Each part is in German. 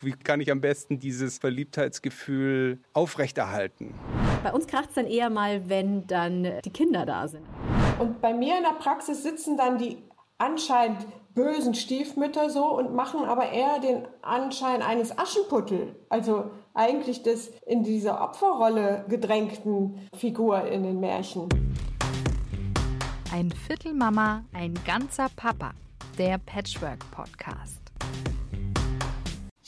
Wie kann ich am besten dieses Verliebtheitsgefühl aufrechterhalten? Bei uns kracht es dann eher mal, wenn dann die Kinder da sind. Und bei mir in der Praxis sitzen dann die anscheinend bösen Stiefmütter so und machen aber eher den Anschein eines Aschenputtel. Also eigentlich des in dieser Opferrolle gedrängten Figur in den Märchen. Ein Viertel Mama, ein ganzer Papa. Der Patchwork Podcast.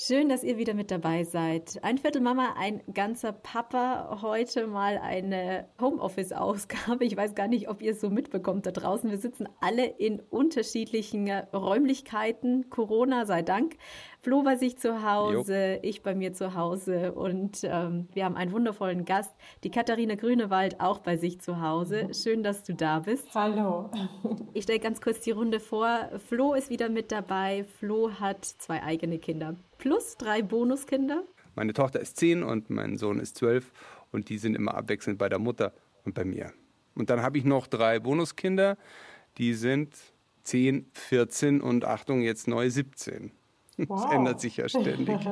Schön, dass ihr wieder mit dabei seid. Ein Viertel Mama, ein ganzer Papa. Heute mal eine Homeoffice-Ausgabe. Ich weiß gar nicht, ob ihr es so mitbekommt da draußen. Wir sitzen alle in unterschiedlichen Räumlichkeiten. Corona sei Dank. Flo bei sich zu Hause, jo. ich bei mir zu Hause und ähm, wir haben einen wundervollen Gast, die Katharina Grünewald, auch bei sich zu Hause. Schön, dass du da bist. Hallo. Ich stelle ganz kurz die Runde vor. Flo ist wieder mit dabei. Flo hat zwei eigene Kinder plus drei Bonuskinder. Meine Tochter ist zehn und mein Sohn ist zwölf und die sind immer abwechselnd bei der Mutter und bei mir. Und dann habe ich noch drei Bonuskinder, die sind 10, 14 und Achtung, jetzt neu 17. Wow. Das ändert sich ja ständig.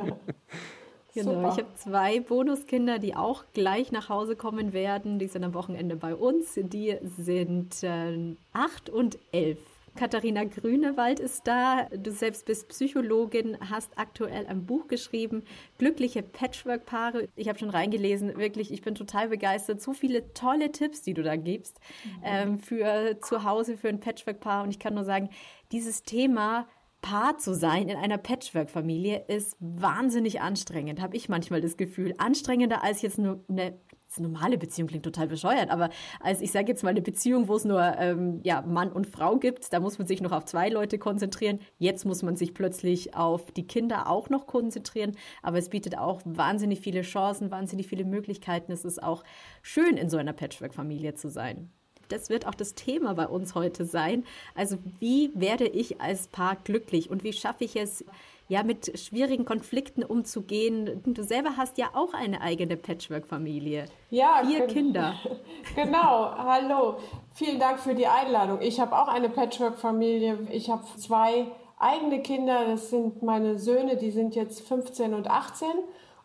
Genau, ich habe zwei Bonuskinder, die auch gleich nach Hause kommen werden. Die sind am Wochenende bei uns. Die sind äh, acht und elf. Katharina Grünewald ist da. Du selbst bist Psychologin, hast aktuell ein Buch geschrieben, Glückliche Patchwork-Paare. Ich habe schon reingelesen, wirklich, ich bin total begeistert. So viele tolle Tipps, die du da gibst mhm. ähm, für zu Hause, für ein Patchwork-Paar. Und ich kann nur sagen, dieses Thema Paar zu sein in einer Patchwork-Familie ist wahnsinnig anstrengend, habe ich manchmal das Gefühl. Anstrengender als jetzt nur eine normale Beziehung klingt total bescheuert, aber als ich sage jetzt mal eine Beziehung, wo es nur ähm, ja, Mann und Frau gibt, da muss man sich noch auf zwei Leute konzentrieren. Jetzt muss man sich plötzlich auf die Kinder auch noch konzentrieren, aber es bietet auch wahnsinnig viele Chancen, wahnsinnig viele Möglichkeiten. Es ist auch schön, in so einer Patchwork-Familie zu sein das wird auch das Thema bei uns heute sein. Also wie werde ich als Paar glücklich und wie schaffe ich es, ja, mit schwierigen Konflikten umzugehen? Du selber hast ja auch eine eigene Patchwork-Familie. Ja, vier Kinder. Genau, hallo. Vielen Dank für die Einladung. Ich habe auch eine Patchwork-Familie. Ich habe zwei eigene Kinder. Das sind meine Söhne, die sind jetzt 15 und 18.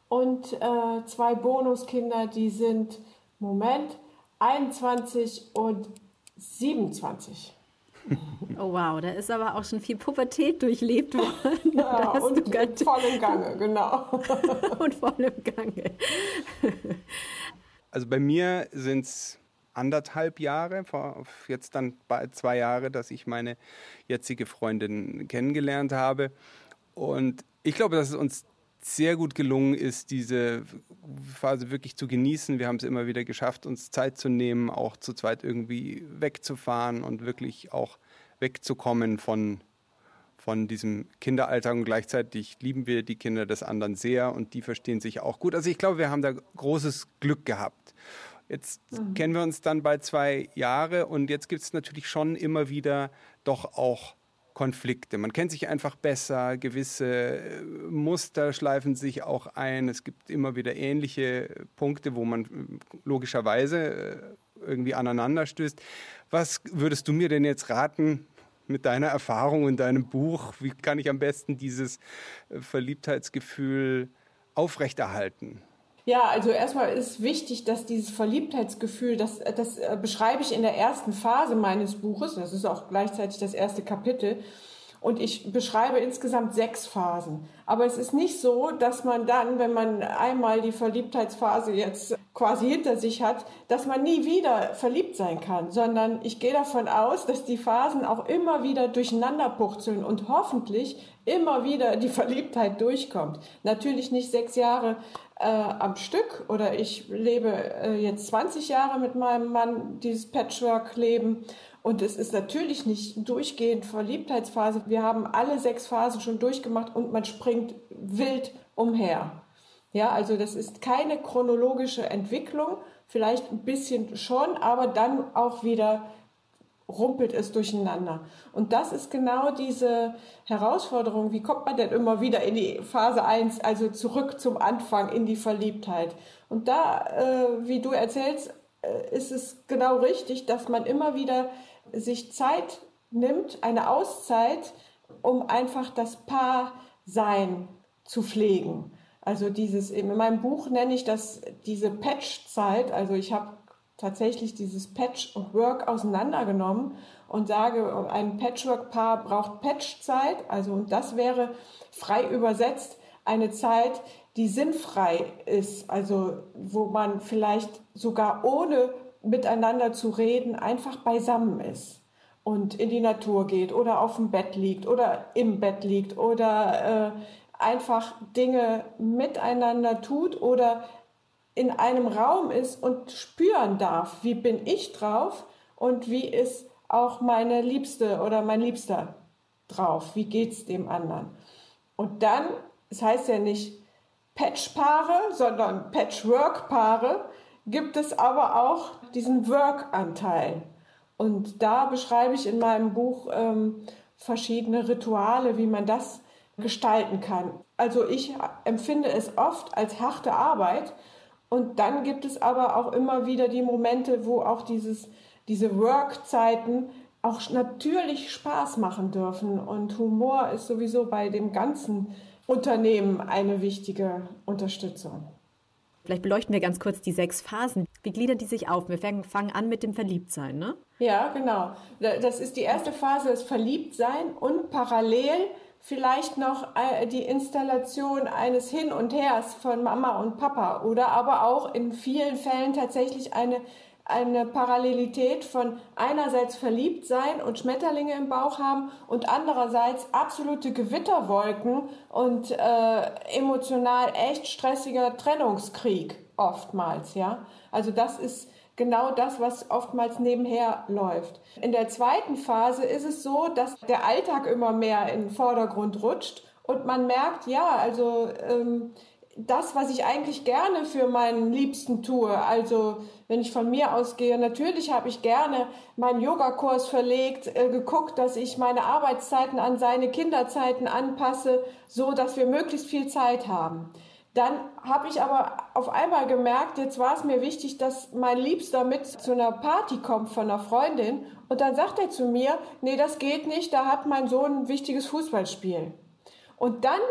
Und äh, zwei Bonuskinder, die sind, Moment, 21 und 27. Oh wow, da ist aber auch schon viel Pubertät durchlebt worden. Ja, und voll im Gange, genau. und voll im Gange. Also bei mir sind es anderthalb Jahre, jetzt dann bald zwei Jahre, dass ich meine jetzige Freundin kennengelernt habe. Und ich glaube, dass es uns sehr gut gelungen ist, diese Phase wirklich zu genießen. Wir haben es immer wieder geschafft, uns Zeit zu nehmen, auch zu zweit irgendwie wegzufahren und wirklich auch wegzukommen von, von diesem Kinderalltag. Und gleichzeitig lieben wir die Kinder des anderen sehr und die verstehen sich auch gut. Also ich glaube, wir haben da großes Glück gehabt. Jetzt mhm. kennen wir uns dann bald zwei Jahre und jetzt gibt es natürlich schon immer wieder doch auch Konflikte. Man kennt sich einfach besser, gewisse äh, Muster schleifen sich auch ein. Es gibt immer wieder ähnliche Punkte, wo man äh, logischerweise äh, irgendwie aneinander stößt. Was würdest du mir denn jetzt raten mit deiner Erfahrung in deinem Buch? Wie kann ich am besten dieses Verliebtheitsgefühl aufrechterhalten? Ja, also erstmal ist wichtig, dass dieses Verliebtheitsgefühl, das, das äh, beschreibe ich in der ersten Phase meines Buches, das ist auch gleichzeitig das erste Kapitel, und ich beschreibe insgesamt sechs Phasen. Aber es ist nicht so, dass man dann, wenn man einmal die Verliebtheitsphase jetzt quasi hinter sich hat, dass man nie wieder verliebt sein kann, sondern ich gehe davon aus, dass die Phasen auch immer wieder durcheinander puchzeln und hoffentlich immer wieder die Verliebtheit durchkommt. Natürlich nicht sechs Jahre äh, am Stück oder ich lebe äh, jetzt 20 Jahre mit meinem Mann dieses Patchwork-Leben und es ist natürlich nicht durchgehend Verliebtheitsphase. Wir haben alle sechs Phasen schon durchgemacht und man springt wild umher. Ja, also das ist keine chronologische Entwicklung, vielleicht ein bisschen schon, aber dann auch wieder rumpelt es durcheinander. Und das ist genau diese Herausforderung. Wie kommt man denn immer wieder in die Phase 1, also zurück zum Anfang, in die Verliebtheit? Und da, äh, wie du erzählst, äh, ist es genau richtig, dass man immer wieder sich Zeit nimmt, eine Auszeit, um einfach das Paar sein zu pflegen. Also dieses, in meinem Buch nenne ich das diese Patch-Zeit. Also ich habe tatsächlich dieses Patch und Work auseinandergenommen und sage, ein Patchwork-Paar braucht Patch-Zeit. Also und das wäre frei übersetzt eine Zeit, die sinnfrei ist. Also wo man vielleicht sogar ohne miteinander zu reden einfach beisammen ist und in die Natur geht oder auf dem Bett liegt oder im Bett liegt oder äh, einfach Dinge miteinander tut oder in einem Raum ist und spüren darf, wie bin ich drauf und wie ist auch meine Liebste oder mein Liebster drauf, wie geht es dem anderen. Und dann, es das heißt ja nicht Patchpaare, sondern Patchwork-Paare, gibt es aber auch diesen Work-Anteil. Und da beschreibe ich in meinem Buch ähm, verschiedene Rituale, wie man das gestalten kann. Also ich empfinde es oft als harte Arbeit und dann gibt es aber auch immer wieder die Momente, wo auch dieses, diese Work-Zeiten auch natürlich Spaß machen dürfen und Humor ist sowieso bei dem ganzen Unternehmen eine wichtige Unterstützung. Vielleicht beleuchten wir ganz kurz die sechs Phasen. Wie gliedern die sich auf? Wir fangen an mit dem Verliebtsein, ne? Ja, genau. Das ist die erste Phase, das Verliebtsein und parallel vielleicht noch äh, die Installation eines Hin und Hers von Mama und Papa oder aber auch in vielen Fällen tatsächlich eine, eine Parallelität von einerseits verliebt sein und Schmetterlinge im Bauch haben und andererseits absolute Gewitterwolken und äh, emotional echt stressiger Trennungskrieg oftmals, ja. Also das ist genau das, was oftmals nebenher läuft. In der zweiten Phase ist es so, dass der Alltag immer mehr in den Vordergrund rutscht und man merkt, ja, also ähm, das, was ich eigentlich gerne für meinen Liebsten tue, also wenn ich von mir ausgehe, natürlich habe ich gerne meinen Yogakurs verlegt, äh, geguckt, dass ich meine Arbeitszeiten an seine Kinderzeiten anpasse, so dass wir möglichst viel Zeit haben. Dann habe ich aber auf einmal gemerkt, jetzt war es mir wichtig, dass mein Liebster mit zu einer Party kommt von einer Freundin. Und dann sagt er zu mir, nee, das geht nicht, da hat mein Sohn ein wichtiges Fußballspiel. Und dann,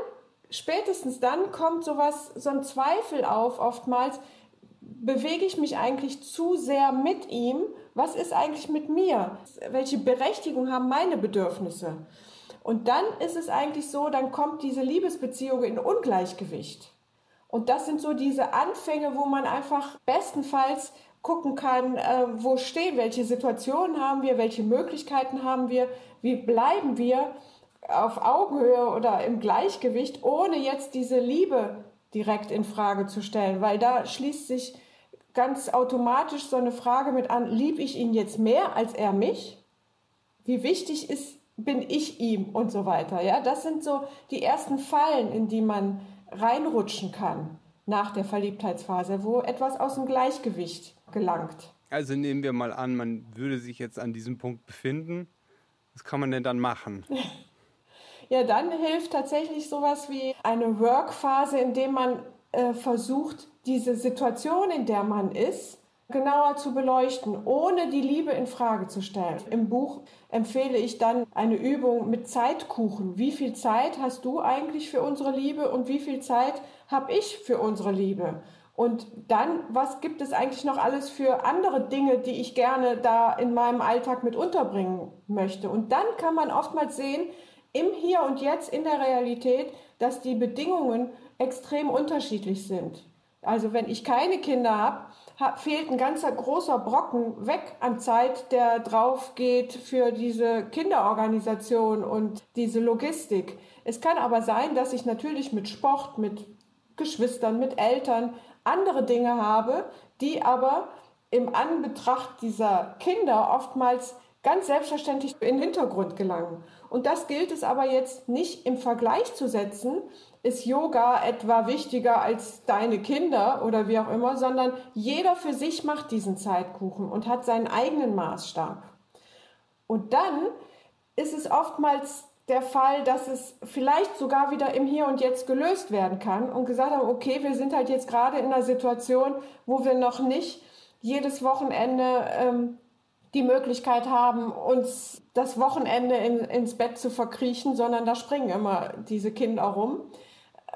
spätestens dann kommt sowas, so ein Zweifel auf, oftmals, bewege ich mich eigentlich zu sehr mit ihm? Was ist eigentlich mit mir? Welche Berechtigung haben meine Bedürfnisse? Und dann ist es eigentlich so, dann kommt diese Liebesbeziehung in Ungleichgewicht. Und das sind so diese Anfänge, wo man einfach bestenfalls gucken kann, äh, wo stehen, welche Situationen haben wir, welche Möglichkeiten haben wir, wie bleiben wir auf Augenhöhe oder im Gleichgewicht, ohne jetzt diese Liebe direkt in Frage zu stellen, weil da schließt sich ganz automatisch so eine Frage mit an, liebe ich ihn jetzt mehr als er mich? Wie wichtig ist, bin ich ihm und so weiter, ja? Das sind so die ersten Fallen, in die man reinrutschen kann nach der Verliebtheitsphase, wo etwas aus dem Gleichgewicht gelangt. Also nehmen wir mal an, man würde sich jetzt an diesem Punkt befinden. Was kann man denn dann machen? Ja, dann hilft tatsächlich sowas wie eine Work-Phase, in dem man äh, versucht, diese Situation, in der man ist, genauer zu beleuchten, ohne die Liebe in Frage zu stellen. Im Buch empfehle ich dann eine Übung mit Zeitkuchen. Wie viel Zeit hast du eigentlich für unsere Liebe und wie viel Zeit habe ich für unsere Liebe? Und dann, was gibt es eigentlich noch alles für andere Dinge, die ich gerne da in meinem Alltag mit unterbringen möchte? Und dann kann man oftmals sehen, im Hier und Jetzt, in der Realität, dass die Bedingungen extrem unterschiedlich sind. Also wenn ich keine Kinder habe, fehlt ein ganzer großer Brocken weg an Zeit, der drauf geht für diese Kinderorganisation und diese Logistik. Es kann aber sein, dass ich natürlich mit Sport, mit Geschwistern, mit Eltern andere Dinge habe, die aber im Anbetracht dieser Kinder oftmals ganz selbstverständlich in den Hintergrund gelangen. Und das gilt es aber jetzt nicht im Vergleich zu setzen, ist Yoga etwa wichtiger als deine Kinder oder wie auch immer, sondern jeder für sich macht diesen Zeitkuchen und hat seinen eigenen Maßstab. Und dann ist es oftmals der Fall, dass es vielleicht sogar wieder im Hier und Jetzt gelöst werden kann und gesagt haben, okay, wir sind halt jetzt gerade in einer Situation, wo wir noch nicht jedes Wochenende ähm, die Möglichkeit haben, uns das Wochenende in, ins Bett zu verkriechen, sondern da springen immer diese Kinder rum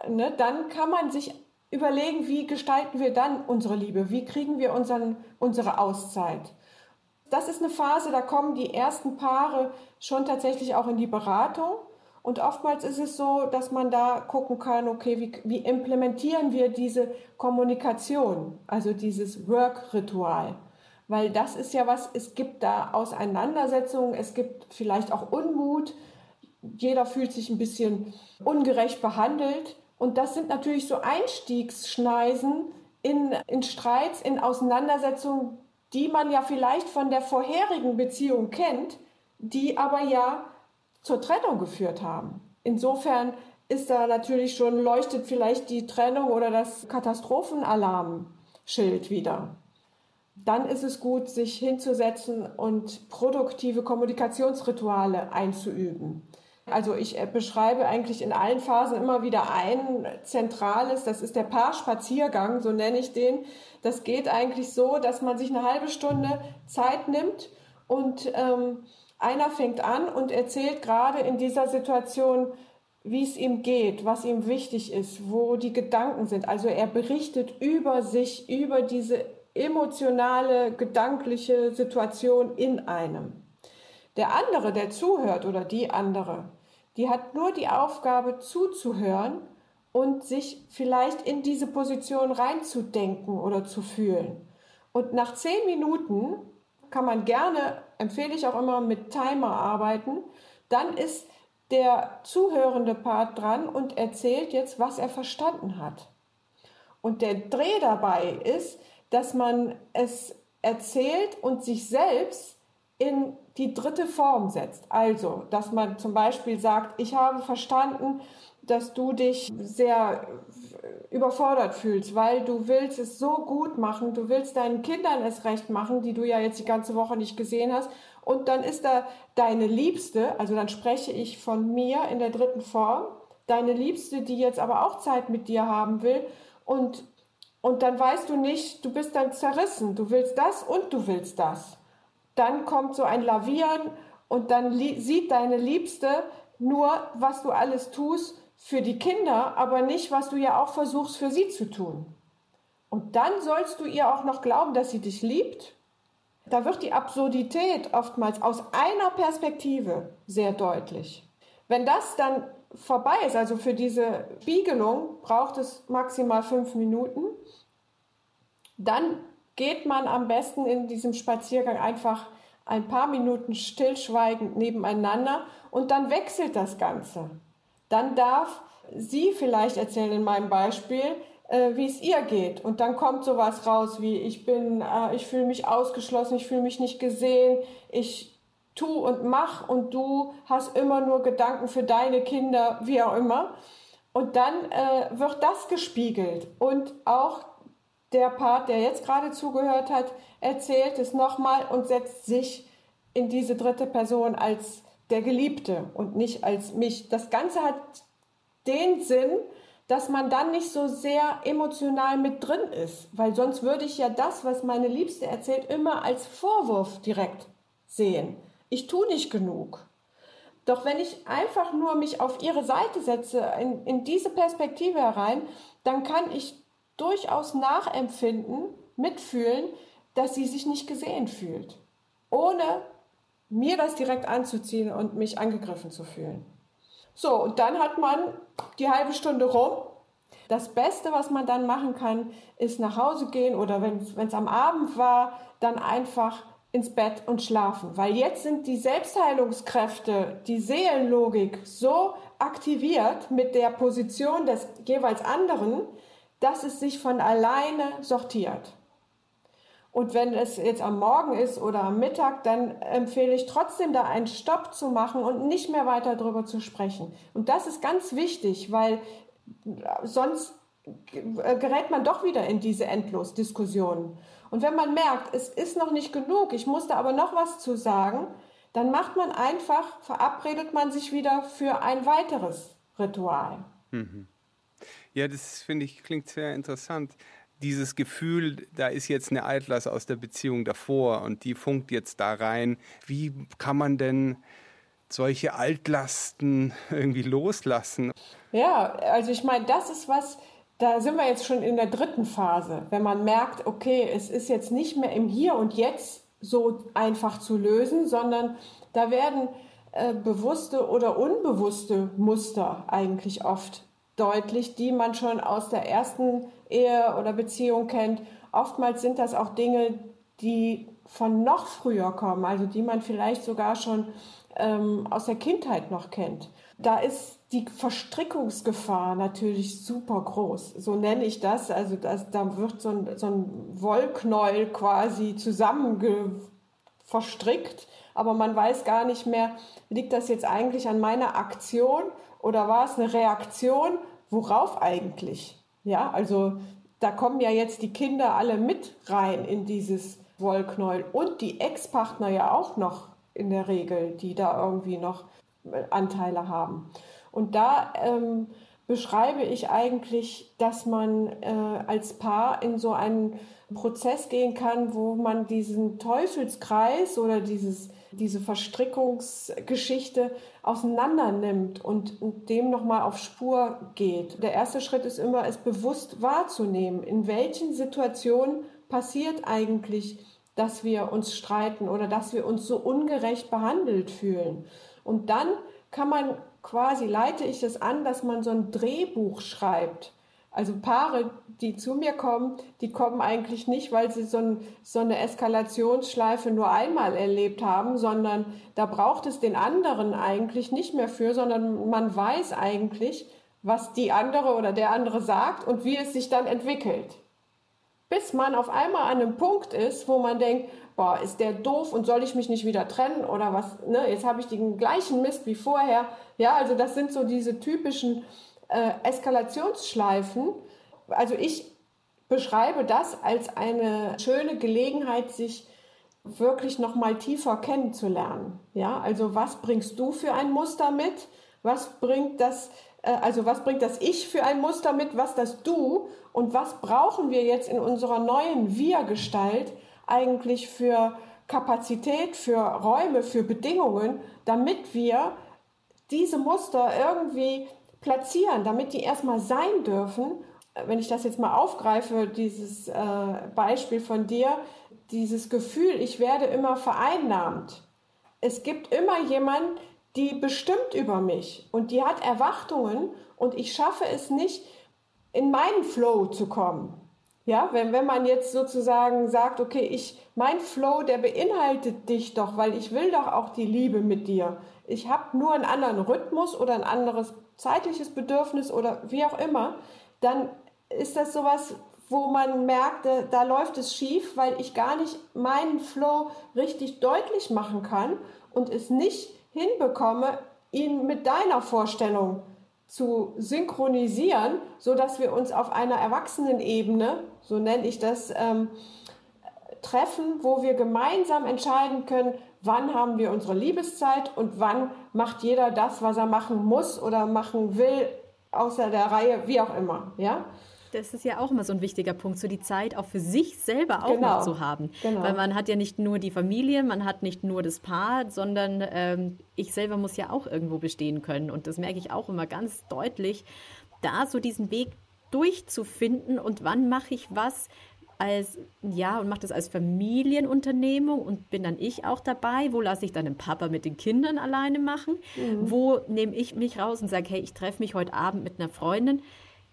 ne, dann kann man sich überlegen, wie gestalten wir dann unsere Liebe, wie kriegen wir unseren, unsere Auszeit. Das ist eine Phase, da kommen die ersten Paare schon tatsächlich auch in die Beratung. Und oftmals ist es so, dass man da gucken kann, okay, wie, wie implementieren wir diese Kommunikation, also dieses Work-Ritual. Weil das ist ja was, es gibt da Auseinandersetzungen, es gibt vielleicht auch Unmut, jeder fühlt sich ein bisschen ungerecht behandelt. Und das sind natürlich so Einstiegsschneisen in, in Streits, in Auseinandersetzungen, die man ja vielleicht von der vorherigen Beziehung kennt, die aber ja zur Trennung geführt haben. Insofern ist da natürlich schon, leuchtet vielleicht die Trennung oder das Katastrophenalarmschild wieder. Dann ist es gut, sich hinzusetzen und produktive Kommunikationsrituale einzuüben. Also ich äh, beschreibe eigentlich in allen Phasen immer wieder ein zentrales, das ist der Paarspaziergang, so nenne ich den. Das geht eigentlich so, dass man sich eine halbe Stunde Zeit nimmt und ähm, einer fängt an und erzählt gerade in dieser Situation, wie es ihm geht, was ihm wichtig ist, wo die Gedanken sind. Also er berichtet über sich, über diese emotionale, gedankliche Situation in einem. Der andere, der zuhört oder die andere, die hat nur die Aufgabe zuzuhören und sich vielleicht in diese Position reinzudenken oder zu fühlen. Und nach zehn Minuten kann man gerne, empfehle ich auch immer, mit Timer arbeiten. Dann ist der zuhörende Part dran und erzählt jetzt, was er verstanden hat. Und der Dreh dabei ist, dass man es erzählt und sich selbst in die dritte Form setzt. Also, dass man zum Beispiel sagt, ich habe verstanden, dass du dich sehr überfordert fühlst, weil du willst es so gut machen, du willst deinen Kindern es recht machen, die du ja jetzt die ganze Woche nicht gesehen hast. Und dann ist da deine Liebste, also dann spreche ich von mir in der dritten Form, deine Liebste, die jetzt aber auch Zeit mit dir haben will. Und, und dann weißt du nicht, du bist dann zerrissen, du willst das und du willst das dann kommt so ein Lavieren und dann sieht deine Liebste nur, was du alles tust für die Kinder, aber nicht, was du ja auch versuchst für sie zu tun. Und dann sollst du ihr auch noch glauben, dass sie dich liebt. Da wird die Absurdität oftmals aus einer Perspektive sehr deutlich. Wenn das dann vorbei ist, also für diese Spiegelung braucht es maximal fünf Minuten, dann geht man am besten in diesem Spaziergang einfach ein paar Minuten stillschweigend nebeneinander und dann wechselt das Ganze. Dann darf sie vielleicht erzählen in meinem Beispiel, äh, wie es ihr geht. Und dann kommt sowas raus wie, ich bin, äh, ich fühle mich ausgeschlossen, ich fühle mich nicht gesehen, ich tu und mach und du hast immer nur Gedanken für deine Kinder, wie auch immer. Und dann äh, wird das gespiegelt und auch der Part, der jetzt gerade zugehört hat, erzählt es nochmal und setzt sich in diese dritte Person als der Geliebte und nicht als mich. Das Ganze hat den Sinn, dass man dann nicht so sehr emotional mit drin ist, weil sonst würde ich ja das, was meine Liebste erzählt, immer als Vorwurf direkt sehen. Ich tue nicht genug. Doch wenn ich einfach nur mich auf ihre Seite setze, in, in diese Perspektive herein, dann kann ich durchaus nachempfinden, mitfühlen, dass sie sich nicht gesehen fühlt, ohne mir das direkt anzuziehen und mich angegriffen zu fühlen. So, und dann hat man die halbe Stunde rum. Das Beste, was man dann machen kann, ist nach Hause gehen oder wenn es am Abend war, dann einfach ins Bett und schlafen. Weil jetzt sind die Selbstheilungskräfte, die Seelenlogik so aktiviert mit der Position des jeweils anderen, dass es sich von alleine sortiert. Und wenn es jetzt am Morgen ist oder am Mittag, dann empfehle ich trotzdem da einen Stopp zu machen und nicht mehr weiter darüber zu sprechen. Und das ist ganz wichtig, weil sonst gerät man doch wieder in diese Endlosdiskussionen. Und wenn man merkt, es ist noch nicht genug, ich muss da aber noch was zu sagen, dann macht man einfach, verabredet man sich wieder für ein weiteres Ritual. Mhm. Ja, das finde ich klingt sehr interessant. Dieses Gefühl, da ist jetzt eine Altlass aus der Beziehung davor und die funkt jetzt da rein. Wie kann man denn solche Altlasten irgendwie loslassen. Ja, also ich meine, das ist was, da sind wir jetzt schon in der dritten Phase, wenn man merkt, okay, es ist jetzt nicht mehr im Hier und Jetzt so einfach zu lösen, sondern da werden äh, bewusste oder unbewusste Muster eigentlich oft deutlich, die man schon aus der ersten Ehe oder Beziehung kennt. Oftmals sind das auch Dinge, die von noch früher kommen, also die man vielleicht sogar schon ähm, aus der Kindheit noch kennt. Da ist die Verstrickungsgefahr natürlich super groß. So nenne ich das. Also das, da wird so ein, so ein Wollknäuel quasi zusammen verstrickt, aber man weiß gar nicht mehr, liegt das jetzt eigentlich an meiner Aktion oder war es eine Reaktion? Worauf eigentlich? Ja, also da kommen ja jetzt die Kinder alle mit rein in dieses Wollknäuel und die Ex-Partner ja auch noch in der Regel, die da irgendwie noch Anteile haben. Und da ähm, beschreibe ich eigentlich, dass man äh, als Paar in so einen Prozess gehen kann, wo man diesen Teufelskreis oder dieses, diese Verstrickungsgeschichte auseinander nimmt und, dem nochmal auf Spur geht. Der erste Schritt ist immer, es bewusst wahrzunehmen, in welchen Situationen passiert eigentlich, dass wir uns streiten oder dass wir uns so ungerecht behandelt fühlen. Und dann kann man quasi, leite ich es an, dass man so ein Drehbuch schreibt. Also Paare, die zu mir kommen, die kommen eigentlich nicht, weil sie so, ein, so, eine Eskalationsschleife nur einmal erlebt haben, sondern da braucht es den anderen eigentlich nicht mehr für, sondern man weiß eigentlich, was die andere oder der andere sagt und wie es sich dann entwickelt. Bis man auf einmal an einem Punkt ist, wo man denkt, boah, ist der doof und soll ich mich nicht wieder trennen oder was, ne, jetzt habe ich den gleichen Mist wie vorher. Ja, also das sind so diese typischen äh, Eskalationsschleifen. Also ich beschreibe das als eine schöne Gelegenheit, sich wirklich noch mal tiefer kennenzulernen. Ja, also was bringst du für ein Muster mit? Was bringt das, äh, also was bringt das Ich für ein Muster mit? Was das Du? Und was brauchen wir jetzt in unserer neuen Wir-Gestalt, eigentlich für Kapazität, für Räume, für Bedingungen, damit wir diese Muster irgendwie platzieren, damit die erstmal sein dürfen. Wenn ich das jetzt mal aufgreife, dieses äh, Beispiel von dir, dieses Gefühl, ich werde immer vereinnahmt. Es gibt immer jemanden, die bestimmt über mich und die hat Erwartungen und ich schaffe es nicht, in meinen Flow zu kommen. Ja, wenn, wenn man jetzt sozusagen sagt, okay, ich, mein Flow, der beinhaltet dich doch, weil ich will doch auch die Liebe mit dir. Ich habe nur einen anderen Rhythmus oder ein anderes zeitliches Bedürfnis oder wie auch immer, dann ist das sowas, wo man merkt, da, da läuft es schief, weil ich gar nicht meinen Flow richtig deutlich machen kann und es nicht hinbekomme, ihn mit deiner Vorstellung zu synchronisieren, so dass wir uns auf einer Erwachsenenebene, so nenne ich das, ähm, treffen, wo wir gemeinsam entscheiden können, wann haben wir unsere Liebeszeit und wann macht jeder das, was er machen muss oder machen will, außer der Reihe, wie auch immer, ja? Das ist ja auch immer so ein wichtiger Punkt, so die Zeit auch für sich selber auch genau. noch zu haben. Genau. Weil man hat ja nicht nur die Familie, man hat nicht nur das Paar, sondern ähm, ich selber muss ja auch irgendwo bestehen können. Und das merke ich auch immer ganz deutlich, da so diesen Weg durchzufinden und wann mache ich was, als, ja, und mache das als Familienunternehmung und bin dann ich auch dabei. Wo lasse ich dann den Papa mit den Kindern alleine machen? Mhm. Wo nehme ich mich raus und sage, hey, ich treffe mich heute Abend mit einer Freundin?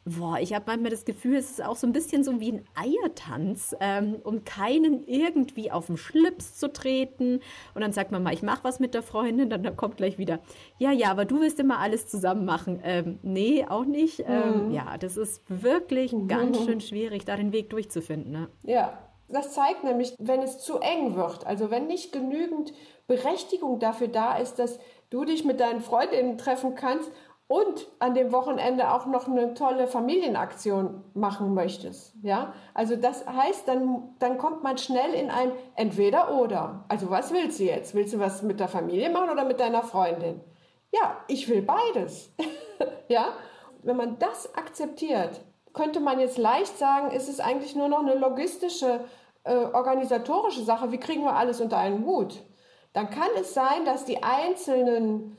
Boah, ich habe manchmal das Gefühl, es ist auch so ein bisschen so wie ein Eiertanz, ähm, um keinen irgendwie auf den Schlips zu treten. Und dann sagt man mal, ich mache was mit der Freundin, dann, dann, kommt gleich wieder, ja, ja, aber du willst immer alles zusammen machen. Ähm, nee, auch nicht. Ähm, mhm. ja, das ist wirklich mhm. ganz schön schwierig, da den Weg durchzufinden. Ne? Ja, das zeigt nämlich, wenn es zu eng wird, also wenn nicht genügend Berechtigung dafür da ist, dass du dich mit deinen Freundinnen treffen kannst und an dem Wochenende auch noch eine tolle Familienaktion machen möchtest. Ja, also das heißt, dann, dann kommt man schnell in ein Entweder oder. Also was willst du jetzt? Willst du was mit der Familie machen oder mit deiner Freundin? Ja, ich will beides. ja, wenn man das akzeptiert, könnte man jetzt leicht sagen, ist es eigentlich nur noch eine logistische, äh, organisatorische Sache. Wie kriegen wir alles unter einen Hut? dann kann es sein, dass die einzelnen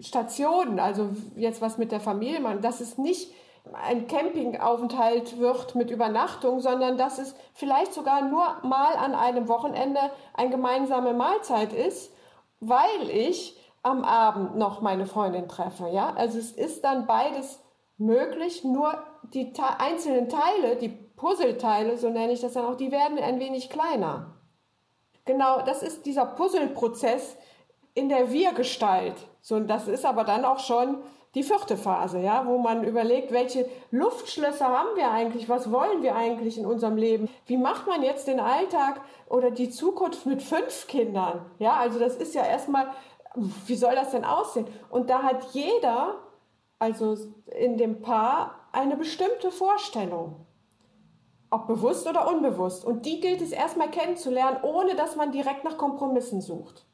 Stationen, also jetzt was mit der Familie machen, dass es nicht ein Campingaufenthalt wird mit Übernachtung, sondern dass es vielleicht sogar nur mal an einem Wochenende eine gemeinsame Mahlzeit ist, weil ich am Abend noch meine Freundin treffe. Ja? Also es ist dann beides möglich, nur die einzelnen Teile, die Puzzleteile, so nenne ich das dann auch, die werden ein wenig kleiner. Genau, das ist dieser Puzzleprozess in der Wir-Gestalt. So, das ist aber dann auch schon die vierte Phase, ja, wo man überlegt, welche Luftschlösser haben wir eigentlich, was wollen wir eigentlich in unserem Leben? Wie macht man jetzt den Alltag oder die Zukunft mit fünf Kindern? Ja, also das ist ja erstmal, wie soll das denn aussehen? Und da hat jeder, also in dem Paar, eine bestimmte Vorstellung. Ob bewusst oder unbewusst. Und die gilt es erstmal kennenzulernen, ohne dass man direkt nach Kompromissen sucht.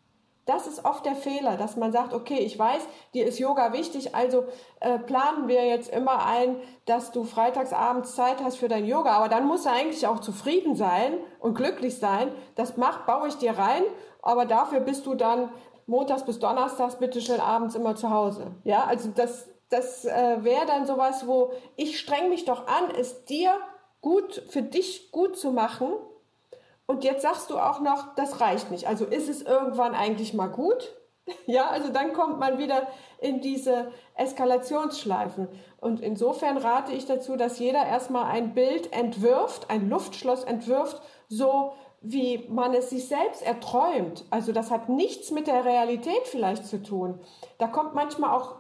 Das ist oft der Fehler, dass man sagt, okay, ich weiß, dir ist Yoga wichtig, also äh, planen wir jetzt immer ein, dass du freitagsabends Zeit hast für dein Yoga, aber dann musst du eigentlich auch zufrieden sein und glücklich sein. Das macht, baue ich dir rein, aber dafür bist du dann montags bis donnerstags bitte schön abends immer zu Hause. Ja, also das, das äh, wäre dann sowas, wo ich streng mich doch an, es dir gut, für dich gut zu machen und jetzt sagst du auch noch, das reicht nicht. Also ist es irgendwann eigentlich mal gut? Ja, also dann kommt man wieder in diese Eskalationsschleifen. Und insofern rate ich dazu, dass jeder erstmal ein Bild entwirft, ein Luftschloss entwirft, so wie man es sich selbst erträumt. Also das hat nichts mit der Realität vielleicht zu tun. Da kommt manchmal auch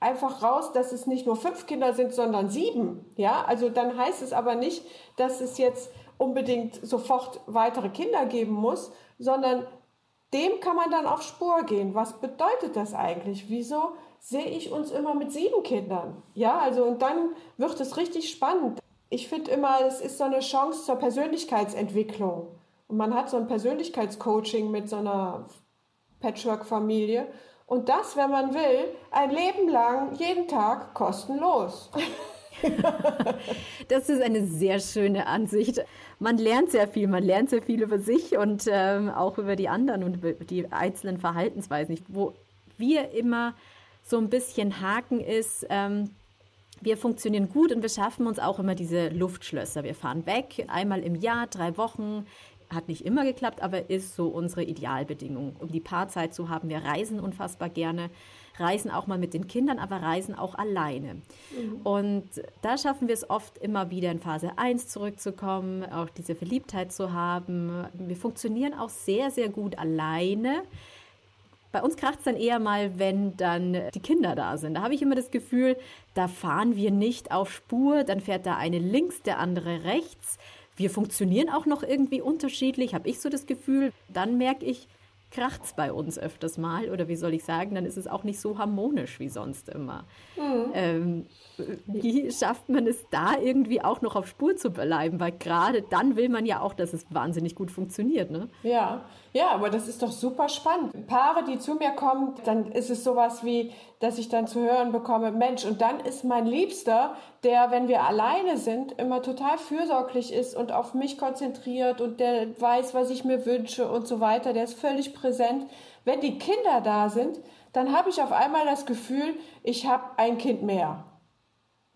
einfach raus, dass es nicht nur fünf Kinder sind, sondern sieben. Ja, also dann heißt es aber nicht, dass es jetzt unbedingt sofort weitere Kinder geben muss, sondern dem kann man dann auf Spur gehen. Was bedeutet das eigentlich? Wieso sehe ich uns immer mit sieben Kindern? Ja, also und dann wird es richtig spannend. Ich finde immer, es ist so eine Chance zur Persönlichkeitsentwicklung. Und man hat so ein Persönlichkeitscoaching mit so einer Patchwork-Familie. Und das, wenn man will, ein Leben lang, jeden Tag kostenlos. das ist eine sehr schöne Ansicht. Man lernt sehr viel, man lernt sehr viel über sich und ähm, auch über die anderen und über die einzelnen Verhaltensweisen. Wo wir immer so ein bisschen haken ist, ähm, wir funktionieren gut und wir schaffen uns auch immer diese Luftschlösser. Wir fahren weg, einmal im Jahr, drei Wochen. Hat nicht immer geklappt, aber ist so unsere Idealbedingung. Um die Paarzeit zu haben, wir reisen unfassbar gerne reisen auch mal mit den Kindern, aber reisen auch alleine. Mhm. Und da schaffen wir es oft immer wieder in Phase 1 zurückzukommen, auch diese Verliebtheit zu haben. Wir funktionieren auch sehr, sehr gut alleine. Bei uns kracht es dann eher mal, wenn dann die Kinder da sind. Da habe ich immer das Gefühl, da fahren wir nicht auf Spur, dann fährt da eine links, der andere rechts. Wir funktionieren auch noch irgendwie unterschiedlich, habe ich so das Gefühl. Dann merke ich, kracht es bei uns öfters mal oder wie soll ich sagen, dann ist es auch nicht so harmonisch wie sonst immer. Mhm. Ähm, wie schafft man es da irgendwie auch noch auf Spur zu bleiben? Weil gerade dann will man ja auch, dass es wahnsinnig gut funktioniert. Ne? Ja, ja, aber das ist doch super spannend. Paare, die zu mir kommen, dann ist es sowas wie, dass ich dann zu hören bekomme, Mensch, und dann ist mein Liebster, der, wenn wir alleine sind, immer total fürsorglich ist und auf mich konzentriert und der weiß, was ich mir wünsche und so weiter, der ist völlig präsent. Wenn die Kinder da sind, dann habe ich auf einmal das Gefühl, ich habe ein Kind mehr.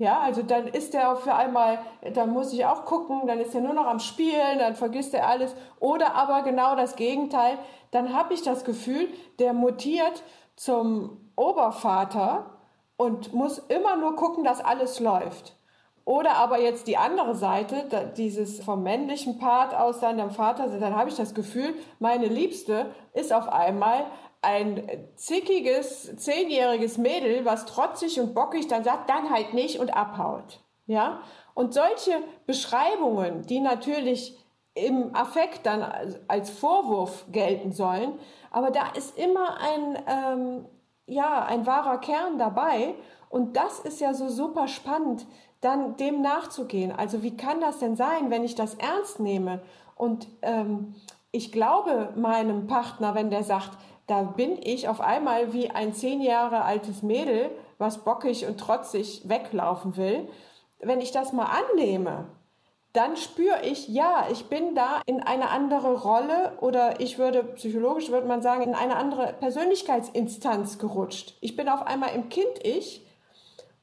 Ja, also dann ist er für einmal, dann muss ich auch gucken, dann ist er nur noch am Spielen, dann vergisst er alles. Oder aber genau das Gegenteil, dann habe ich das Gefühl, der mutiert zum Obervater und muss immer nur gucken, dass alles läuft. Oder aber jetzt die andere Seite, dieses vom männlichen Part aus dem Vater, dann habe ich das Gefühl, meine Liebste ist auf einmal ein zickiges, zehnjähriges Mädel, was trotzig und bockig dann sagt, dann halt nicht und abhaut. Ja? Und solche Beschreibungen, die natürlich im Affekt dann als Vorwurf gelten sollen, aber da ist immer ein, ähm, ja, ein wahrer Kern dabei. Und das ist ja so super spannend, dann dem nachzugehen. Also wie kann das denn sein, wenn ich das ernst nehme? Und ähm, ich glaube meinem Partner, wenn der sagt, da bin ich auf einmal wie ein zehn Jahre altes Mädel, was bockig und trotzig weglaufen will. Wenn ich das mal annehme, dann spüre ich, ja, ich bin da in eine andere Rolle oder ich würde, psychologisch würde man sagen, in eine andere Persönlichkeitsinstanz gerutscht. Ich bin auf einmal im Kind-Ich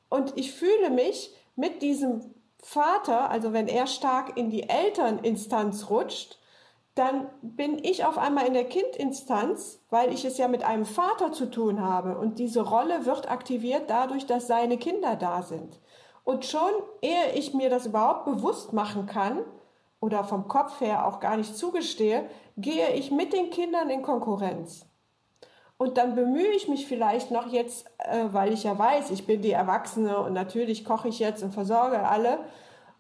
und ich fühle mich mit diesem Vater, also wenn er stark in die Elterninstanz rutscht, dann bin ich auf einmal in der Kindinstanz, weil ich es ja mit einem Vater zu tun habe. Und diese Rolle wird aktiviert dadurch, dass seine Kinder da sind. Und schon ehe ich mir das überhaupt bewusst machen kann oder vom Kopf her auch gar nicht zugestehe, gehe ich mit den Kindern in Konkurrenz. Und dann bemühe ich mich vielleicht noch jetzt, äh, weil ich ja weiß, ich bin die Erwachsene und natürlich koche ich jetzt und versorge alle.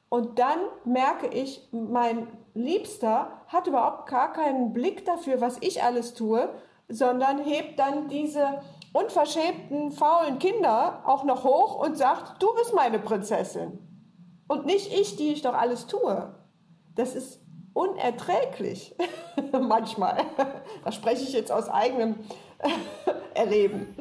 Und dann merke ich, mein Liebster hat überhaupt gar keinen Blick dafür, was ich alles tue, sondern hebt dann diese unverschämten, faulen Kinder auch noch hoch und sagt, du bist meine Prinzessin. Und nicht ich, die ich doch alles tue. Das ist unerträglich. Manchmal. Da spreche ich jetzt aus eigenem Erleben.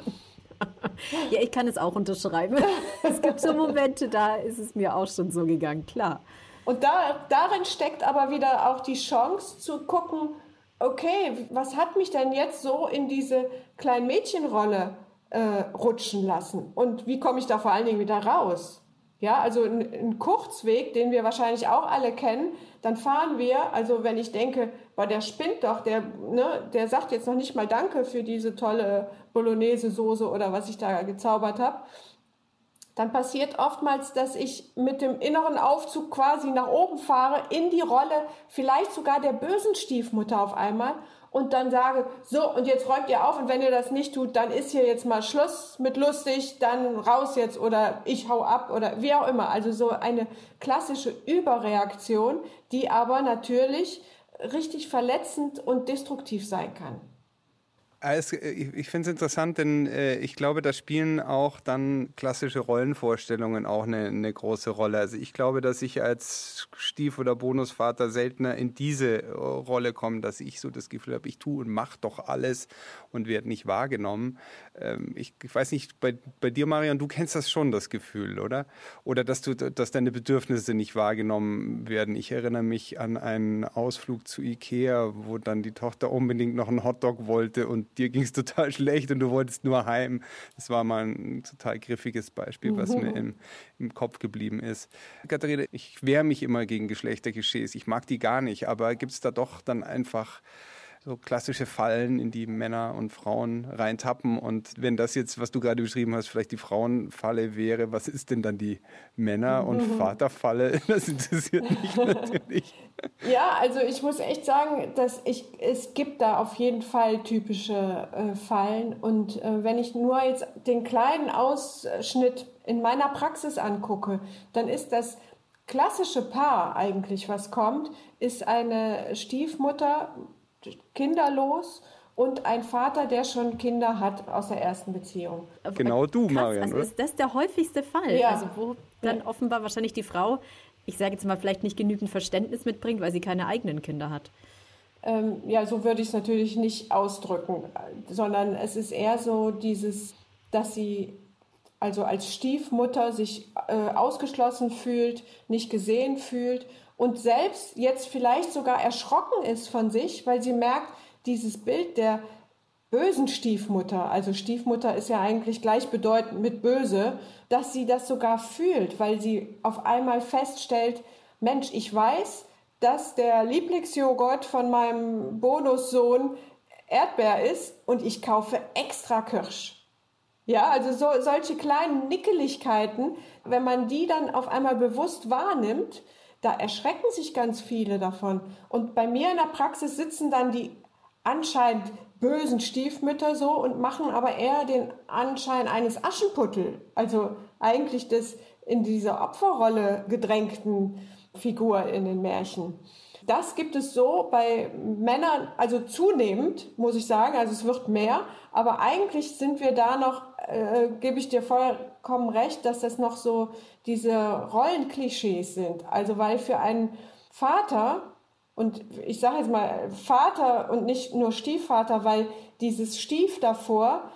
Ja, ich kann es auch unterschreiben. Es gibt so Momente, da ist es mir auch schon so gegangen, klar. Und da, darin steckt aber wieder auch die Chance zu gucken, okay, was hat mich denn jetzt so in diese Kleinmädchenrolle äh, rutschen lassen? Und wie komme ich da vor allen Dingen wieder raus? Ja, also ein, ein, Kurzweg, den wir wahrscheinlich auch alle kennen, dann fahren wir, also wenn ich denke, boah, der spinnt doch, der, ne, der sagt jetzt noch nicht mal Danke für diese tolle Bolognese-Soße oder was ich da gezaubert habe, dann passiert oftmals, dass ich mit dem inneren Aufzug quasi nach oben fahre, in die Rolle vielleicht sogar der bösen Stiefmutter auf einmal und dann sage, so, und jetzt räumt ihr auf und wenn ihr das nicht tut, dann ist hier jetzt mal Schluss mit lustig, dann raus jetzt oder ich hau ab oder wie auch immer. Also so eine klassische Überreaktion, die aber natürlich richtig verletzend und destruktiv sein kann. Also ich finde es interessant, denn äh, ich glaube, da spielen auch dann klassische Rollenvorstellungen auch eine, eine, große Rolle. Also ich glaube, dass ich als Stief- oder Bonusvater seltener in diese äh, Rolle komme, dass ich so das Gefühl habe, ich tue und mache doch alles und werde nicht wahrgenommen. Ähm, ich, ich, weiß nicht, bei, bei dir, Marian, du kennst das schon, das Gefühl, oder? Oder dass du, dass deine Bedürfnisse nicht wahrgenommen werden. Ich erinnere mich an einen Ausflug zu Ikea, wo dann die Tochter unbedingt noch einen Hotdog wollte und dir ging es total schlecht und du wolltest nur heim. Das war mal ein total griffiges Beispiel, was mir im, im Kopf geblieben ist. Katharina, ich wehre mich immer gegen Geschlechterklischees. Ich mag die gar nicht, aber gibt es da doch dann einfach so klassische Fallen, in die Männer und Frauen reintappen. Und wenn das jetzt, was du gerade beschrieben hast, vielleicht die Frauenfalle wäre, was ist denn dann die Männer- und mhm. Vaterfalle? Das interessiert mich natürlich. Ja, also ich muss echt sagen, dass ich, es gibt da auf jeden Fall typische äh, Fallen. Und äh, wenn ich nur jetzt den kleinen Ausschnitt in meiner Praxis angucke, dann ist das klassische Paar eigentlich, was kommt, ist eine Stiefmutter kinderlos und ein Vater, der schon Kinder hat aus der ersten Beziehung. Genau du, Marian. Also ist das der häufigste Fall? Ja. Also wo dann ja. offenbar wahrscheinlich die Frau, ich sage jetzt mal, vielleicht nicht genügend Verständnis mitbringt, weil sie keine eigenen Kinder hat. Ähm, ja, so würde ich es natürlich nicht ausdrücken, sondern es ist eher so dieses, dass sie also als Stiefmutter sich äh, ausgeschlossen fühlt, nicht gesehen fühlt und selbst jetzt vielleicht sogar erschrocken ist von sich, weil sie merkt, dieses Bild der bösen Stiefmutter, also Stiefmutter ist ja eigentlich gleichbedeutend mit böse, dass sie das sogar fühlt, weil sie auf einmal feststellt, Mensch, ich weiß, dass der Lieblingsjoghurt von meinem Bonussohn Erdbeer ist und ich kaufe extra Kirsch. Ja, also so, solche kleinen Nickeligkeiten, wenn man die dann auf einmal bewusst wahrnimmt, da erschrecken sich ganz viele davon. Und bei mir in der Praxis sitzen dann die anscheinend bösen Stiefmütter so und machen aber eher den Anschein eines Aschenputtel. Also eigentlich des in dieser Opferrolle gedrängten Figur in den Märchen. Das gibt es so bei Männern, also zunehmend, muss ich sagen, also es wird mehr, aber eigentlich sind wir da noch, äh, gebe ich dir vollkommen recht, dass das noch so diese Rollenklischees sind. Also weil für einen Vater, und ich sage jetzt mal Vater und nicht nur Stiefvater, weil dieses Stief davor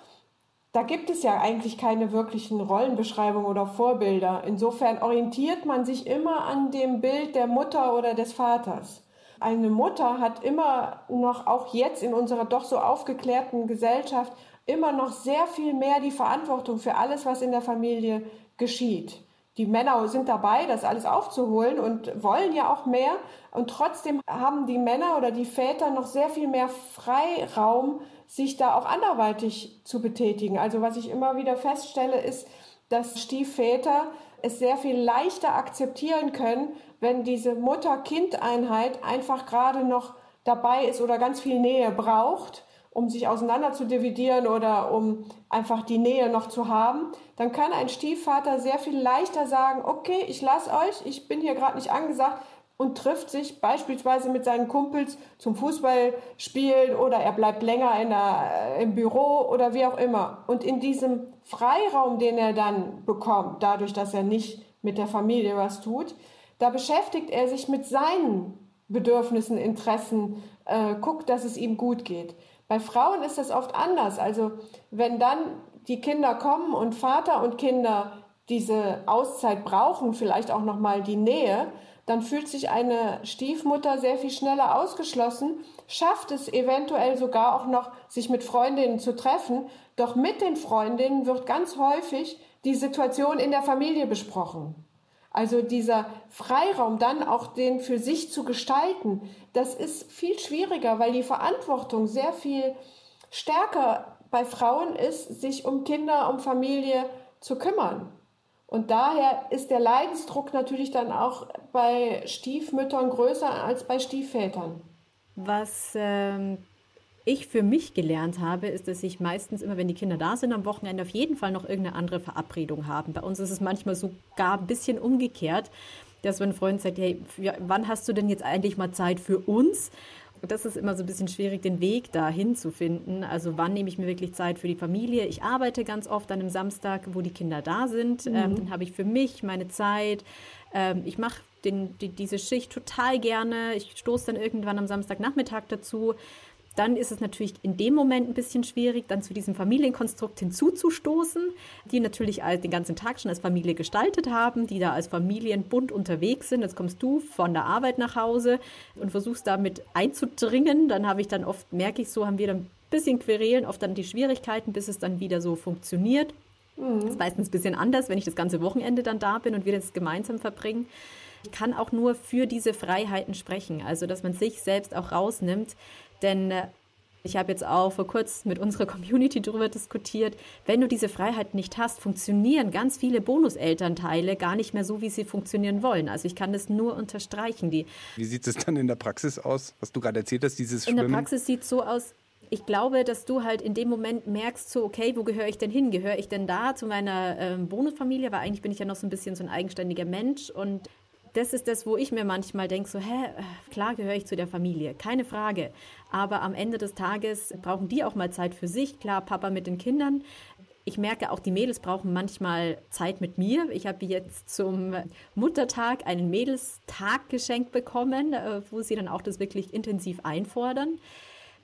da gibt es ja eigentlich keine wirklichen Rollenbeschreibungen oder Vorbilder. Insofern orientiert man sich immer an dem Bild der Mutter oder des Vaters. Eine Mutter hat immer noch, auch jetzt in unserer doch so aufgeklärten Gesellschaft, immer noch sehr viel mehr die Verantwortung für alles, was in der Familie geschieht. Die Männer sind dabei, das alles aufzuholen und wollen ja auch mehr. Und trotzdem haben die Männer oder die Väter noch sehr viel mehr Freiraum, sich da auch anderweitig zu betätigen. Also was ich immer wieder feststelle, ist, dass Stiefväter es sehr viel leichter akzeptieren können, wenn diese Mutter-Kind-Einheit einfach gerade noch dabei ist oder ganz viel Nähe braucht, um sich auseinander zu dividieren oder um einfach die Nähe noch zu haben, dann kann ein Stiefvater sehr viel leichter sagen, okay, ich lasse euch, ich bin hier gerade nicht angesagt, und trifft sich beispielsweise mit seinen Kumpels zum Fußballspielen oder er bleibt länger der, äh, im Büro oder wie auch immer. Und in diesem Freiraum, den er dann bekommt, dadurch, dass er nicht mit der Familie was tut, da beschäftigt er sich mit seinen Bedürfnissen, Interessen, äh, guckt, dass es ihm gut geht. Bei Frauen ist das oft anders. Also wenn dann die Kinder kommen und Vater und Kinder diese Auszeit brauchen, vielleicht auch noch mal die Nähe, dann fühlt sich eine Stiefmutter sehr viel schneller ausgeschlossen, schafft es eventuell sogar auch noch, sich mit Freundinnen zu treffen. Doch mit den Freundinnen wird ganz häufig die Situation in der Familie besprochen. Also dieser Freiraum dann auch den für sich zu gestalten, das ist viel schwieriger, weil die Verantwortung sehr viel stärker bei Frauen ist, sich um Kinder, um Familie zu kümmern. Und daher ist der Leidensdruck natürlich dann auch bei Stiefmüttern größer als bei Stiefvätern. Was ähm, ich für mich gelernt habe, ist, dass ich meistens immer, wenn die Kinder da sind, am Wochenende auf jeden Fall noch irgendeine andere Verabredung haben. Bei uns ist es manchmal sogar ein bisschen umgekehrt, dass wenn ein Freund sagt, hey, wann hast du denn jetzt eigentlich mal Zeit für uns? Das ist immer so ein bisschen schwierig, den Weg dahin zu finden. Also wann nehme ich mir wirklich Zeit für die Familie? Ich arbeite ganz oft an einem Samstag, wo die Kinder da sind. Mhm. Ähm, dann habe ich für mich meine Zeit. Ähm, ich mache die, diese Schicht total gerne. Ich stoße dann irgendwann am Samstagnachmittag dazu dann ist es natürlich in dem Moment ein bisschen schwierig, dann zu diesem Familienkonstrukt hinzuzustoßen, die natürlich den ganzen Tag schon als Familie gestaltet haben, die da als Familienbund unterwegs sind. Jetzt kommst du von der Arbeit nach Hause und versuchst damit einzudringen. Dann habe ich dann oft, merke ich so, haben wir dann ein bisschen Querelen, oft dann die Schwierigkeiten, bis es dann wieder so funktioniert. Mhm. Das ist meistens ein bisschen anders, wenn ich das ganze Wochenende dann da bin und wir das gemeinsam verbringen. Ich kann auch nur für diese Freiheiten sprechen, also dass man sich selbst auch rausnimmt, denn äh, ich habe jetzt auch vor kurzem mit unserer Community darüber diskutiert, wenn du diese Freiheit nicht hast, funktionieren ganz viele Bonuselternteile gar nicht mehr so, wie sie funktionieren wollen. Also ich kann das nur unterstreichen. Die wie sieht es dann in der Praxis aus, was du gerade erzählt hast, dieses Schwimmen? In der Praxis sieht es so aus, ich glaube, dass du halt in dem Moment merkst, so, okay, wo gehöre ich denn hin? Gehöre ich denn da zu meiner ähm, Bonusfamilie? Weil eigentlich bin ich ja noch so ein bisschen so ein eigenständiger Mensch und das ist das, wo ich mir manchmal denke, so, hä, klar gehöre ich zu der Familie, keine Frage. Aber am Ende des Tages brauchen die auch mal Zeit für sich. Klar, Papa mit den Kindern. Ich merke auch, die Mädels brauchen manchmal Zeit mit mir. Ich habe jetzt zum Muttertag einen Mädelstag geschenkt bekommen, äh, wo sie dann auch das wirklich intensiv einfordern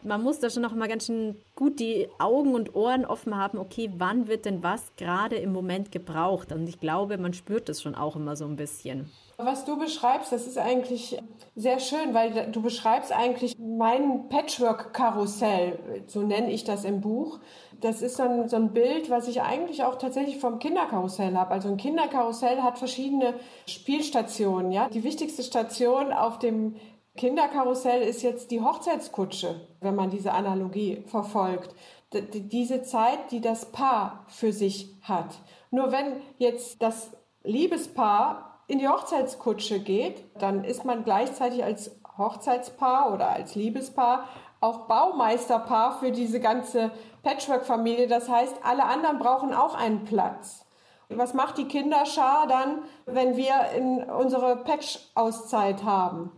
man muss da schon noch mal ganz schön gut die Augen und Ohren offen haben, okay, wann wird denn was gerade im Moment gebraucht? Und ich glaube, man spürt das schon auch immer so ein bisschen. Was du beschreibst, das ist eigentlich sehr schön, weil du beschreibst eigentlich mein Patchwork-Karussell, so nenne ich das im Buch. Das ist ein, so ein Bild, was ich eigentlich auch tatsächlich vom Kinderkarussell habe. Also ein Kinderkarussell hat verschiedene Spielstationen. Ja? Die wichtigste Station auf dem Kinderkarussell ist jetzt die Hochzeitskutsche, wenn man diese Analogie verfolgt. D diese Zeit, die das Paar für sich hat. Nur wenn jetzt das Liebespaar in die Hochzeitskutsche geht, dann ist man gleichzeitig als Hochzeitspaar oder als Liebespaar auch Baumeisterpaar für diese ganze Patchwork-Familie. Das heißt, alle anderen brauchen auch einen Platz. Was macht die Kinderschar dann, wenn wir in unsere Patch-Auszeit haben?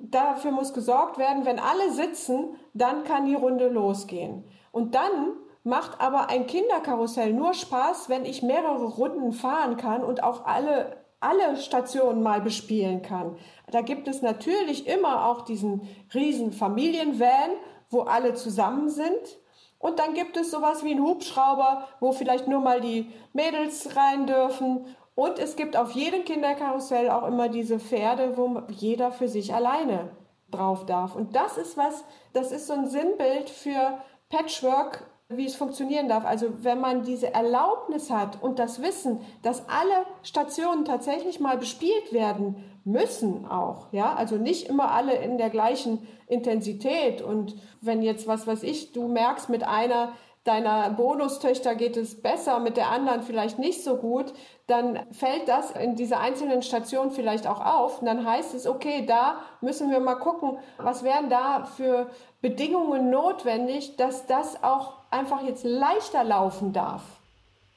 Dafür muss gesorgt werden, wenn alle sitzen, dann kann die Runde losgehen. Und dann macht aber ein Kinderkarussell nur Spaß, wenn ich mehrere Runden fahren kann und auch alle, alle Stationen mal bespielen kann. Da gibt es natürlich immer auch diesen riesen Familienvan, wo alle zusammen sind. Und dann gibt es sowas wie einen Hubschrauber, wo vielleicht nur mal die Mädels rein dürfen. Und es gibt auf jedem Kinderkarussell auch immer diese Pferde, wo jeder für sich alleine drauf darf. Und das ist was, das ist so ein Sinnbild für Patchwork, wie es funktionieren darf. Also wenn man diese Erlaubnis hat und das Wissen, dass alle Stationen tatsächlich mal bespielt werden müssen auch, ja, also nicht immer alle in der gleichen Intensität und wenn jetzt was was ich, du merkst mit einer deiner Bonustöchter geht es besser, mit der anderen vielleicht nicht so gut, dann fällt das in dieser einzelnen Station vielleicht auch auf. Und dann heißt es, okay, da müssen wir mal gucken, was wären da für Bedingungen notwendig, dass das auch einfach jetzt leichter laufen darf.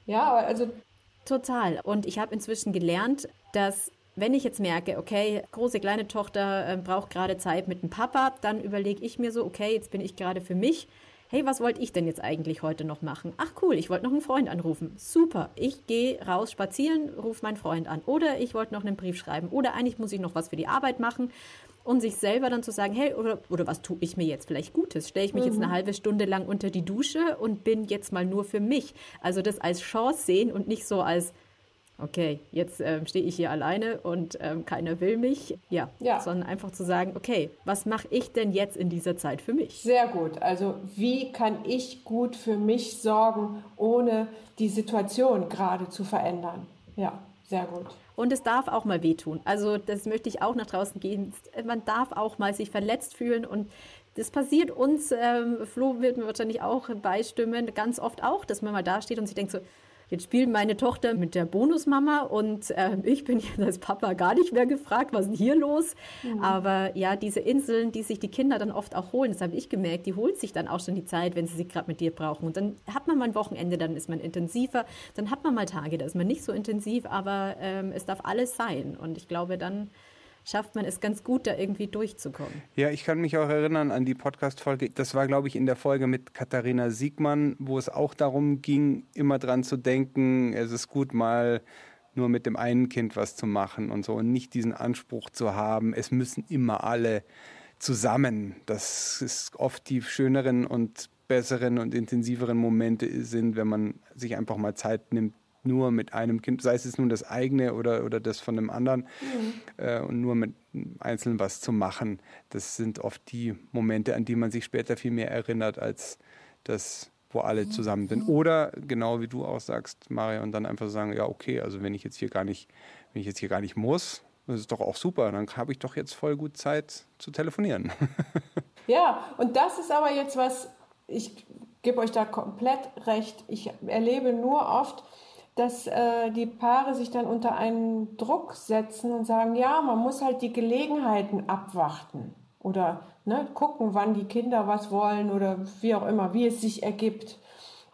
Ja, also. Total. Und ich habe inzwischen gelernt, dass wenn ich jetzt merke, okay, große, kleine Tochter äh, braucht gerade Zeit mit dem Papa, dann überlege ich mir so, okay, jetzt bin ich gerade für mich. Hey, was wollte ich denn jetzt eigentlich heute noch machen? Ach cool, ich wollte noch einen Freund anrufen. Super, ich gehe raus spazieren, rufe meinen Freund an. Oder ich wollte noch einen Brief schreiben. Oder eigentlich muss ich noch was für die Arbeit machen. Und sich selber dann zu sagen, hey, oder, oder was tue ich mir jetzt vielleicht Gutes? Stelle ich mich mhm. jetzt eine mhm. halbe Stunde lang unter die Dusche und bin jetzt mal nur für mich. Also das als Chance sehen und nicht so als, okay, jetzt ähm, stehe ich hier alleine und ähm, keiner will mich. Ja, ja, sondern einfach zu sagen, okay, was mache ich denn jetzt in dieser Zeit für mich? Sehr gut. Also wie kann ich gut für mich sorgen, ohne die Situation gerade zu verändern? Ja, sehr gut. Und es darf auch mal wehtun. Also das möchte ich auch nach draußen gehen. Man darf auch mal sich verletzt fühlen und das passiert uns, ähm, Flo wird mir wahrscheinlich auch beistimmen, ganz oft auch, dass man mal da steht und sich denkt so, Jetzt spielt meine Tochter mit der Bonusmama und äh, ich bin jetzt als Papa gar nicht mehr gefragt, was ist denn hier los? Mhm. Aber ja, diese Inseln, die sich die Kinder dann oft auch holen, das habe ich gemerkt, die holt sich dann auch schon die Zeit, wenn sie sie gerade mit dir brauchen. Und dann hat man mal ein Wochenende, dann ist man intensiver, dann hat man mal Tage, da ist man nicht so intensiv, aber ähm, es darf alles sein. Und ich glaube, dann schafft man es ganz gut, da irgendwie durchzukommen. Ja, ich kann mich auch erinnern an die Podcast-Folge. Das war, glaube ich, in der Folge mit Katharina Siegmann, wo es auch darum ging, immer dran zu denken, es ist gut, mal nur mit dem einen Kind was zu machen und so und nicht diesen Anspruch zu haben, es müssen immer alle zusammen. Das ist oft die schöneren und besseren und intensiveren Momente sind, wenn man sich einfach mal Zeit nimmt, nur mit einem Kind, sei es nun das eigene oder, oder das von einem anderen, mhm. äh, und nur mit einzeln was zu machen. Das sind oft die Momente, an die man sich später viel mehr erinnert, als das, wo alle zusammen sind. Oder genau wie du auch sagst, Maria, und dann einfach sagen, ja, okay, also wenn ich jetzt hier gar nicht, wenn ich jetzt hier gar nicht muss, das ist doch auch super, dann habe ich doch jetzt voll gut Zeit zu telefonieren. ja, und das ist aber jetzt was, ich gebe euch da komplett recht. Ich erlebe nur oft, dass äh, die Paare sich dann unter einen Druck setzen und sagen, ja, man muss halt die Gelegenheiten abwarten oder ne, gucken, wann die Kinder was wollen oder wie auch immer, wie es sich ergibt.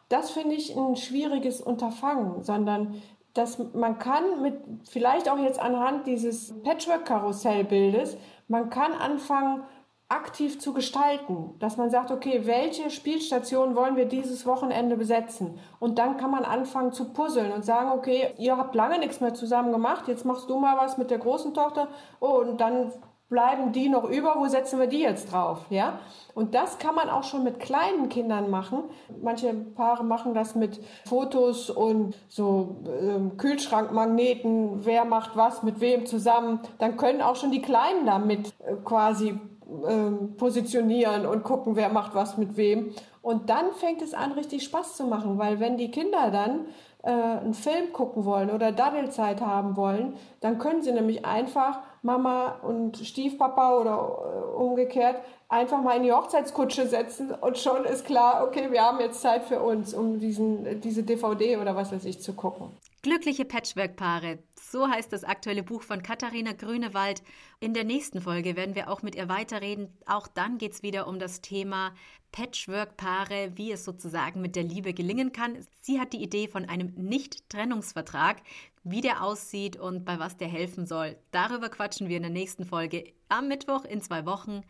Das finde ich ein schwieriges Unterfangen, sondern dass man kann mit, vielleicht auch jetzt anhand dieses Patchwork-Karussellbildes, man kann anfangen, aktiv zu gestalten, dass man sagt, okay, welche Spielstationen wollen wir dieses Wochenende besetzen? Und dann kann man anfangen zu puzzeln und sagen, okay, ihr habt lange nichts mehr zusammen gemacht, jetzt machst du mal was mit der großen Tochter. Oh, und dann bleiben die noch über, wo setzen wir die jetzt drauf, ja? Und das kann man auch schon mit kleinen Kindern machen. Manche Paare machen das mit Fotos und so ähm, Kühlschrankmagneten, wer macht was mit wem zusammen. Dann können auch schon die Kleinen damit äh, quasi ähm, positionieren und gucken, wer macht was mit wem. Und dann fängt es an, richtig Spaß zu machen, weil wenn die Kinder dann äh, einen Film gucken wollen oder Daddelzeit haben wollen, dann können sie nämlich einfach Mama und Stiefpapa oder äh, umgekehrt einfach mal in die Hochzeitskutsche setzen und schon ist klar, okay, wir haben jetzt Zeit für uns, um diesen, diese DVD oder was weiß ich zu gucken. Glückliche Patchwork-Paare. So heißt das aktuelle Buch von Katharina Grünewald. In der nächsten Folge werden wir auch mit ihr weiterreden. Auch dann geht es wieder um das Thema Patchwork-Paare, wie es sozusagen mit der Liebe gelingen kann. Sie hat die Idee von einem Nicht-Trennungsvertrag, wie der aussieht und bei was der helfen soll. Darüber quatschen wir in der nächsten Folge am Mittwoch in zwei Wochen.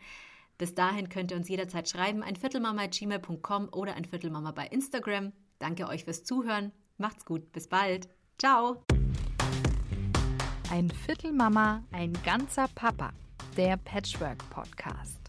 Bis dahin könnt ihr uns jederzeit schreiben, ein Viertelmama.gmail.com oder ein Viertelmama bei Instagram. Danke euch fürs Zuhören. Macht's gut. Bis bald. Ciao. Ein Viertelmama, ein ganzer Papa. Der Patchwork Podcast.